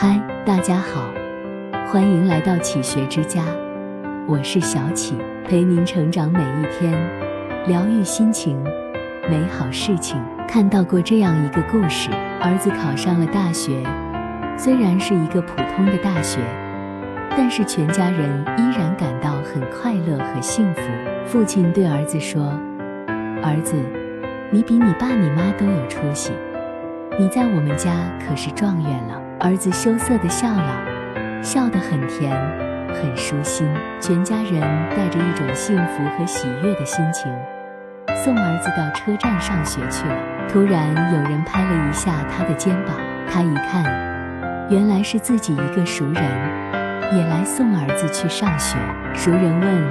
嗨，大家好，欢迎来到启学之家，我是小启，陪您成长每一天，疗愈心情，美好事情。看到过这样一个故事：儿子考上了大学，虽然是一个普通的大学，但是全家人依然感到很快乐和幸福。父亲对儿子说：“儿子，你比你爸你妈都有出息，你在我们家可是状元了。”儿子羞涩地笑了，笑得很甜，很舒心。全家人带着一种幸福和喜悦的心情，送儿子到车站上学去了。突然，有人拍了一下他的肩膀，他一看，原来是自己一个熟人，也来送儿子去上学。熟人问：“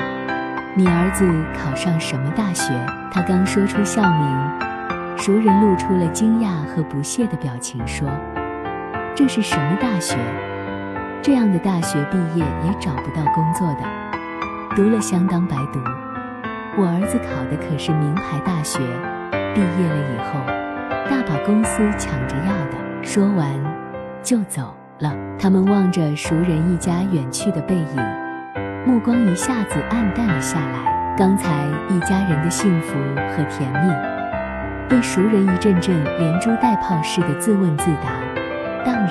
你儿子考上什么大学？”他刚说出校名，熟人露出了惊讶和不屑的表情，说。这是什么大学？这样的大学毕业也找不到工作的，读了相当白读。我儿子考的可是名牌大学，毕业了以后，大把公司抢着要的。说完就走了。他们望着熟人一家远去的背影，目光一下子暗淡了下来。刚才一家人的幸福和甜蜜，被熟人一阵阵连珠带炮似的自问自答。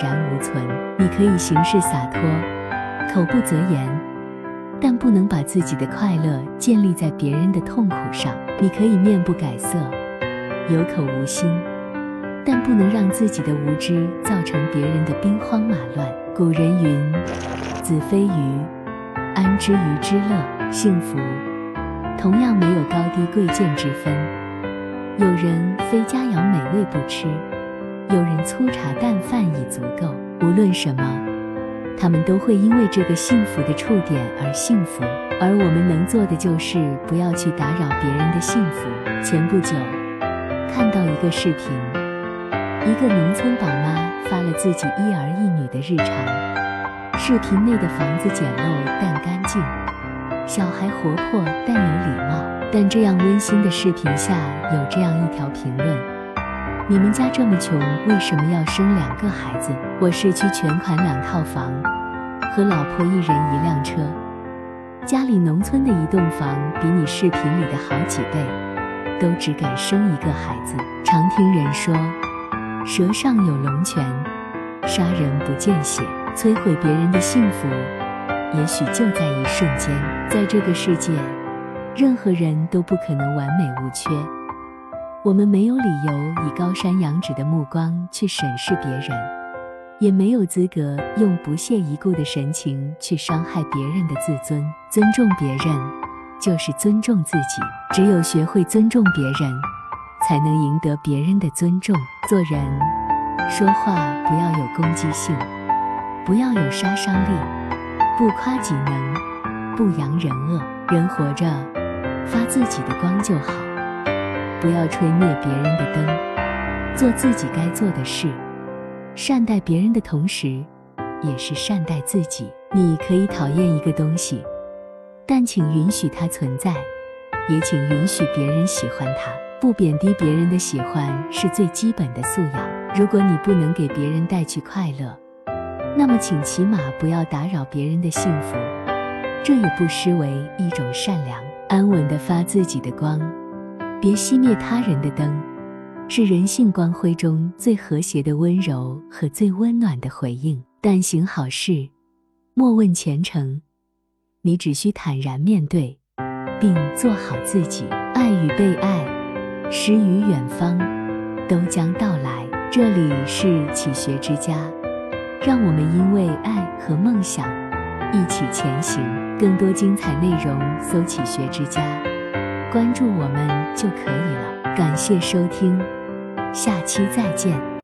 然无存。你可以行事洒脱，口不择言，但不能把自己的快乐建立在别人的痛苦上。你可以面不改色，有口无心，但不能让自己的无知造成别人的兵荒马乱。古人云：“子非鱼，安知鱼之乐？”幸福同样没有高低贵贱之分。有人非佳肴美味不吃。有人粗茶淡饭已足够，无论什么，他们都会因为这个幸福的触点而幸福。而我们能做的就是不要去打扰别人的幸福。前不久看到一个视频，一个农村宝妈发了自己一儿一女的日常。视频内的房子简陋但干净，小孩活泼但有礼貌。但这样温馨的视频下有这样一条评论。你们家这么穷，为什么要生两个孩子？我市区全款两套房，和老婆一人一辆车，家里农村的一栋房比你视频里的好几倍，都只敢生一个孩子。常听人说，蛇上有龙泉，杀人不见血，摧毁别人的幸福，也许就在一瞬间。在这个世界，任何人都不可能完美无缺。我们没有理由以高山仰止的目光去审视别人，也没有资格用不屑一顾的神情去伤害别人的自尊。尊重别人，就是尊重自己。只有学会尊重别人，才能赢得别人的尊重。做人，说话不要有攻击性，不要有杀伤力，不夸己能，不扬人恶。人活着，发自己的光就好。不要吹灭别人的灯，做自己该做的事，善待别人的同时，也是善待自己。你可以讨厌一个东西，但请允许它存在，也请允许别人喜欢它。不贬低别人的喜欢是最基本的素养。如果你不能给别人带去快乐，那么请起码不要打扰别人的幸福，这也不失为一种善良。安稳地发自己的光。别熄灭他人的灯，是人性光辉中最和谐的温柔和最温暖的回应。但行好事，莫问前程，你只需坦然面对，并做好自己。爱与被爱，诗与远方，都将到来。这里是启学之家，让我们因为爱和梦想一起前行。更多精彩内容，搜“启学之家”。关注我们就可以了。感谢收听，下期再见。